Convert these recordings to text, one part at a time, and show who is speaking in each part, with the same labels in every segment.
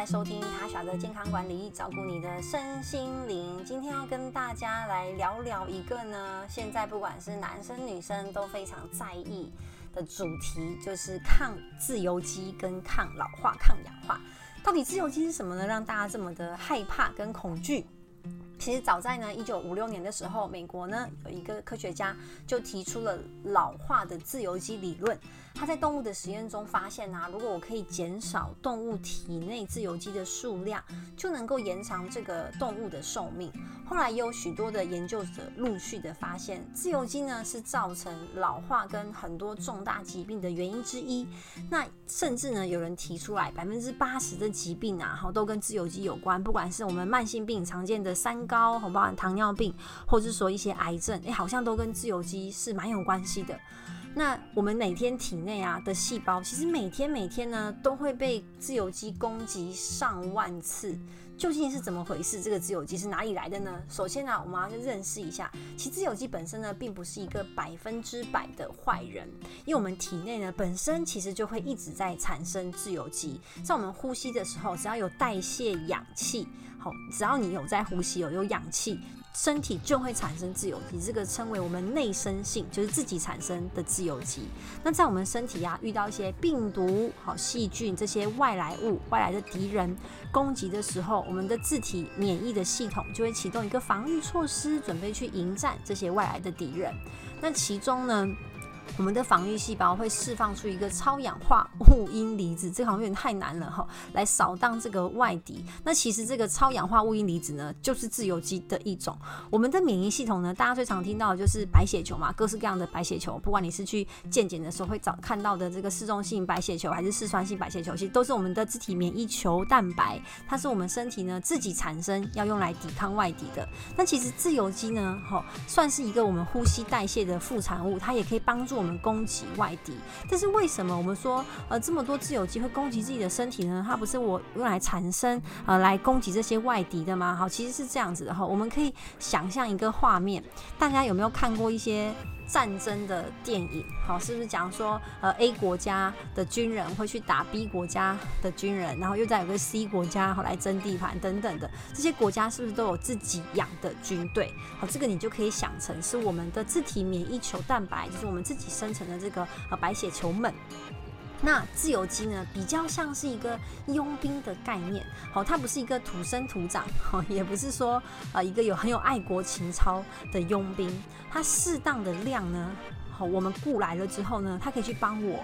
Speaker 1: 在收听塔莎的健康管理，照顾你的身心灵。今天要跟大家来聊聊一个呢，现在不管是男生女生都非常在意的主题，就是抗自由基跟抗老化、抗氧化。到底自由基是什么呢？让大家这么的害怕跟恐惧？其实早在呢一九五六年的时候，美国呢有一个科学家就提出了老化的自由基理论。他在动物的实验中发现啊，如果我可以减少动物体内自由基的数量，就能够延长这个动物的寿命。后来也有许多的研究者陆续的发现，自由基呢是造成老化跟很多重大疾病的原因之一。那甚至呢有人提出来，百分之八十的疾病啊，好都跟自由基有关。不管是我们慢性病常见的三高，好包含糖尿病，或者说一些癌症，哎，好像都跟自由基是蛮有关系的。那我们每天体内啊的细胞，其实每天每天呢都会被自由基攻击上万次，究竟是怎么回事？这个自由基是哪里来的呢？首先呢，我们要去认识一下，其实自由基本身呢并不是一个百分之百的坏人，因为我们体内呢本身其实就会一直在产生自由基，在我们呼吸的时候，只要有代谢氧气，好，只要你有在呼吸，有有氧气。身体就会产生自由基，这个称为我们内生性，就是自己产生的自由基。那在我们身体啊，遇到一些病毒、好细菌这些外来物、外来的敌人攻击的时候，我们的自体免疫的系统就会启动一个防御措施，准备去迎战这些外来的敌人。那其中呢，我们的防御细胞会释放出一个超氧化物阴离子，这个好像有点太难了哈，来扫荡这个外敌。那其实这个超氧化物阴离子呢，就是自由基的一种。我们的免疫系统呢，大家最常听到的就是白血球嘛，各式各样的白血球，不管你是去健检的时候会找看到的这个嗜中性白血球，还是嗜酸性白血球，其实都是我们的自体免疫球蛋白，它是我们身体呢自己产生，要用来抵抗外敌的。那其实自由基呢，哈，算是一个我们呼吸代谢的副产物，它也可以帮助我们攻击外敌，但是为什么我们说呃这么多自由基会攻击自己的身体呢？它不是我用来产生呃来攻击这些外敌的吗？好，其实是这样子的哈。我们可以想象一个画面，大家有没有看过一些战争的电影？好，是不是讲说呃 A 国家的军人会去打 B 国家的军人，然后又再有个 C 国家好来争地盘等等的，这些国家是不是都有自己养的军队？好，这个你就可以想成是我们的自体免疫球蛋白，就是我们自己生成的这个呃白血球们。那自由基呢，比较像是一个佣兵的概念，好，它不是一个土生土长，好，也不是说呃一个有很有爱国情操的佣兵，它适当的量呢，好，我们雇来了之后呢，它可以去帮我。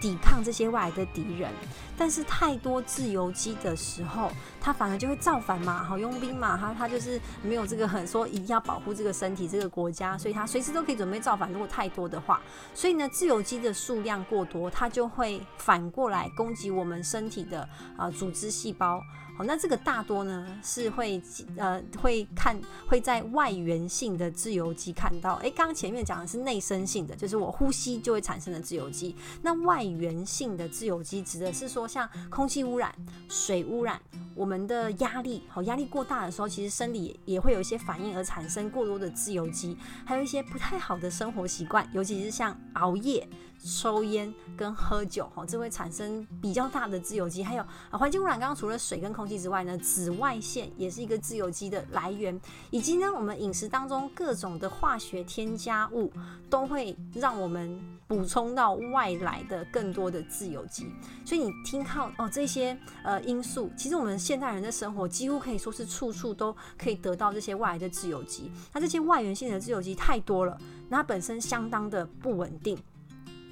Speaker 1: 抵抗这些外来的敌人，但是太多自由基的时候，他反而就会造反嘛，好佣兵嘛，他他就是没有这个很说一定要保护这个身体这个国家，所以他随时都可以准备造反。如果太多的话，所以呢，自由基的数量过多，它就会反过来攻击我们身体的啊、组织细胞。好，那这个大多呢是会呃会看会在外源性的自由基看到，哎，刚刚前面讲的是内生性的，就是我呼吸就会产生的自由基。那外源性的自由基指的是说像空气污染、水污染，我们的压力，好，压力过大的时候，其实生理也会有一些反应而产生过多的自由基，还有一些不太好的生活习惯，尤其是像熬夜。抽烟跟喝酒，哈，这会产生比较大的自由基。还有啊，环境污染，刚刚除了水跟空气之外呢，紫外线也是一个自由基的来源。以及呢，我们饮食当中各种的化学添加物，都会让我们补充到外来的更多的自由基。所以你听到哦这些呃因素，其实我们现代人的生活几乎可以说是处处都可以得到这些外来的自由基。那这些外源性的自由基太多了，那它本身相当的不稳定。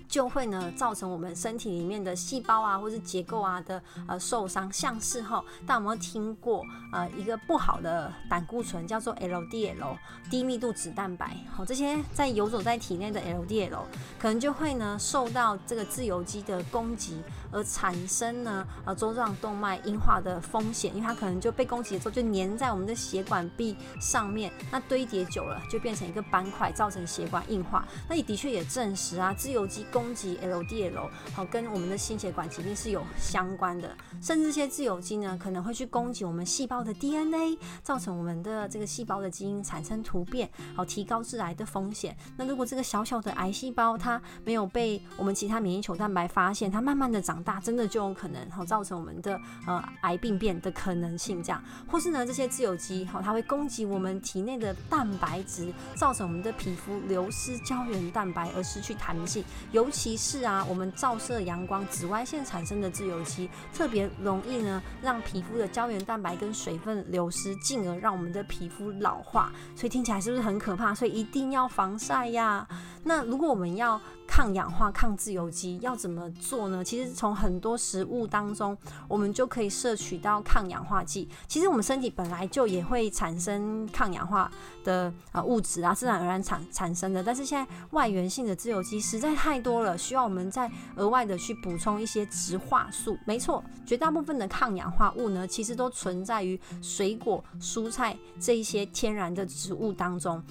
Speaker 1: 就会呢造成我们身体里面的细胞啊，或是结构啊的呃受伤。像是哈，大家有没有听过呃一个不好的胆固醇叫做 LDL 低密度脂蛋白？好，这些在游走在体内的 LDL 可能就会呢受到这个自由基的攻击，而产生呢呃粥状动脉硬化的风险，因为它可能就被攻击之后就粘在我们的血管壁上面，那堆叠久了就变成一个斑块，造成血管硬化。那也的确也证实啊，自由基。攻击 LDL，好，跟我们的心血管疾病是有相关的。甚至这些自由基呢，可能会去攻击我们细胞的 DNA，造成我们的这个细胞的基因产生突变，好，提高致癌的风险。那如果这个小小的癌细胞它没有被我们其他免疫球蛋白发现，它慢慢的长大，真的就有可能好造成我们的呃癌病变的可能性这样。或是呢，这些自由基好，它会攻击我们体内的蛋白质，造成我们的皮肤流失胶原蛋白而失去弹性。尤尤其是啊，我们照射阳光、紫外线产生的自由基，特别容易呢让皮肤的胶原蛋白跟水分流失，进而让我们的皮肤老化。所以听起来是不是很可怕？所以一定要防晒呀。那如果我们要抗氧化、抗自由基，要怎么做呢？其实从很多食物当中，我们就可以摄取到抗氧化剂。其实我们身体本来就也会产生抗氧化的啊物质啊，自然而然产产生的。但是现在外源性的自由基实在太多了，需要我们再额外的去补充一些植化素。没错，绝大部分的抗氧化物呢，其实都存在于水果、蔬菜这一些天然的植物当中。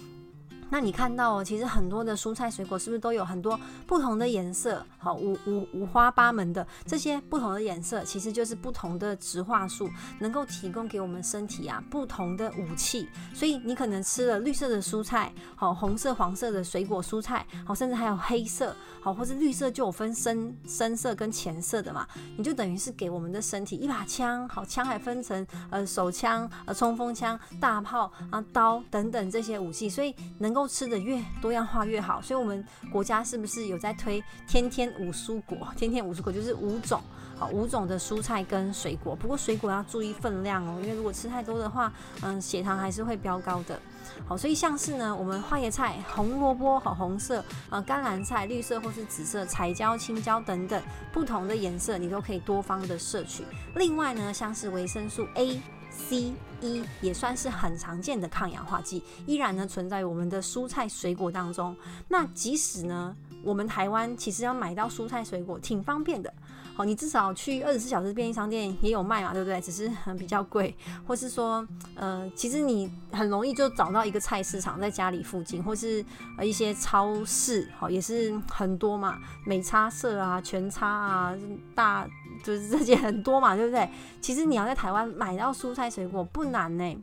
Speaker 1: 那你看到哦，其实很多的蔬菜水果是不是都有很多不同的颜色？好，五五五花八门的这些不同的颜色，其实就是不同的植化素，能够提供给我们身体啊不同的武器。所以你可能吃了绿色的蔬菜，好，红色、黄色的水果蔬菜，好，甚至还有黑色，好，或是绿色就有分深深色跟浅色的嘛，你就等于是给我们的身体一把枪，好，枪还分成呃手枪、呃冲锋枪、大炮啊刀等等这些武器，所以能。能够吃的越多样化越好，所以我们国家是不是有在推天天五蔬果？天天五蔬果就是五种，好，五种的蔬菜跟水果。不过水果要注意分量哦，因为如果吃太多的话，嗯，血糖还是会飙高的。好，所以像是呢，我们花椰菜、红萝卜好红色，呃，甘蓝菜绿色或是紫色，彩椒、青椒等等不同的颜色，你都可以多方的摄取。另外呢，像是维生素 A。C、E 也算是很常见的抗氧化剂，依然呢存在于我们的蔬菜水果当中。那即使呢，我们台湾其实要买到蔬菜水果挺方便的。好，你至少去二十四小时便利商店也有卖嘛，对不对？只是很比较贵，或是说，呃，其实你很容易就找到一个菜市场在家里附近，或是呃一些超市，好，也是很多嘛，美差色啊、全差啊、大就是这些很多嘛，对不对？其实你要在台湾买到蔬菜水果不难呢。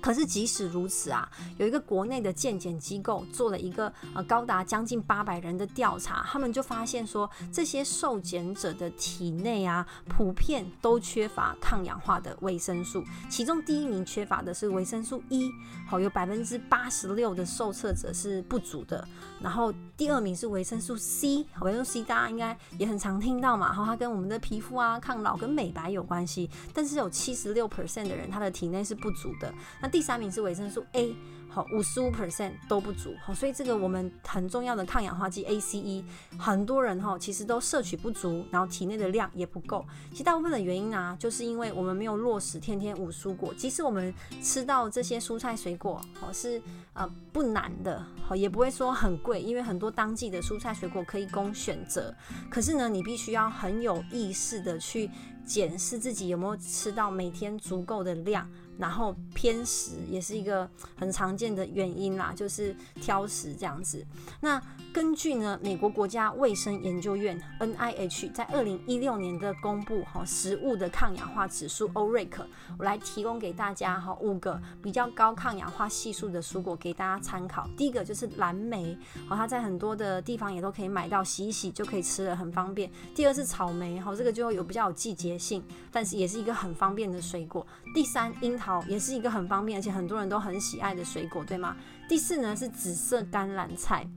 Speaker 1: 可是即使如此啊，有一个国内的健检机构做了一个呃高达将近八百人的调查，他们就发现说，这些受检者的体内啊，普遍都缺乏抗氧化的维生素，其中第一名缺乏的是维生素 E，好，有百分之八十六的受测者是不足的。然后第二名是维生素 C，维生素 C 大家应该也很常听到嘛，然后它跟我们的皮肤啊、抗老跟美白有关系，但是有七十六 percent 的人他的体内是不足的。那第三名是维生素 A，好，五十五 percent 都不足，好，所以这个我们很重要的抗氧化剂 ACE，很多人哈其实都摄取不足，然后体内的量也不够。其实大部分的原因啊，就是因为我们没有落实天天五蔬果。即使我们吃到这些蔬菜水果，好是呃不难的，好也不会说很贵，因为很多当季的蔬菜水果可以供选择。可是呢，你必须要很有意识的去检视自己有没有吃到每天足够的量。然后偏食也是一个很常见的原因啦，就是挑食这样子。那根据呢，美国国家卫生研究院 NIH 在二零一六年的公布哈食物的抗氧化指数 ORAC，我来提供给大家哈五个比较高抗氧化系数的蔬果给大家参考。第一个就是蓝莓，好，它在很多的地方也都可以买到，洗一洗就可以吃了，很方便。第二是草莓，好，这个就有比较有季节性，但是也是一个很方便的水果。第三，樱桃好也是一个很方便，而且很多人都很喜爱的水果，对吗？第四呢是紫色甘蓝菜。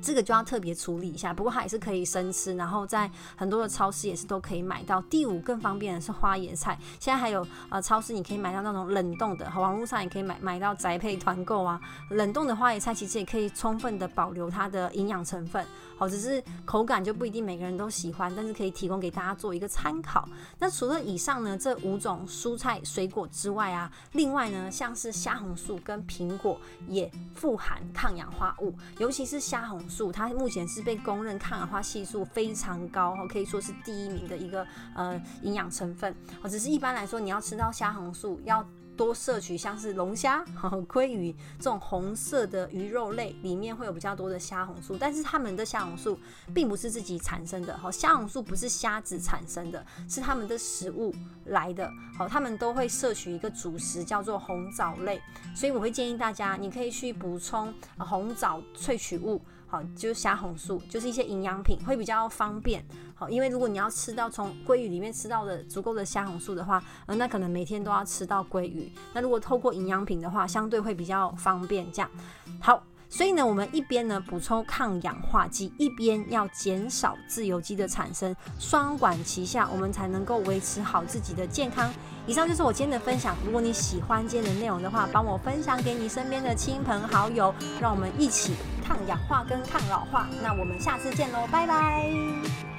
Speaker 1: 这个就要特别处理一下，不过它也是可以生吃，然后在很多的超市也是都可以买到。第五更方便的是花椰菜，现在还有呃超市你可以买到那种冷冻的，网络上也可以买买到宅配团购啊。冷冻的花椰菜其实也可以充分的保留它的营养成分，好，只是口感就不一定每个人都喜欢，但是可以提供给大家做一个参考。那除了以上呢这五种蔬菜水果之外啊，另外呢像是虾红素跟苹果也富含抗氧化物，尤其是虾红素。它目前是被公认抗氧化系数非常高，可以说是第一名的一个呃营养成分。只是一般来说，你要吃到虾红素要多摄取像是龙虾、鲑鱼这种红色的鱼肉类，里面会有比较多的虾红素。但是它们的虾红素并不是自己产生的，好，虾红素不是虾子产生的，是它们的食物来的。好，它们都会摄取一个主食叫做红藻类，所以我会建议大家，你可以去补充红藻萃取物。好，就是虾红素，就是一些营养品会比较方便。好，因为如果你要吃到从鲑鱼里面吃到的足够的虾红素的话，呃，那可能每天都要吃到鲑鱼。那如果透过营养品的话，相对会比较方便。这样，好。所以呢，我们一边呢补充抗氧化剂，一边要减少自由基的产生，双管齐下，我们才能够维持好自己的健康。以上就是我今天的分享。如果你喜欢今天的内容的话，帮我分享给你身边的亲朋好友，让我们一起抗氧化跟抗老化。那我们下次见喽，拜拜。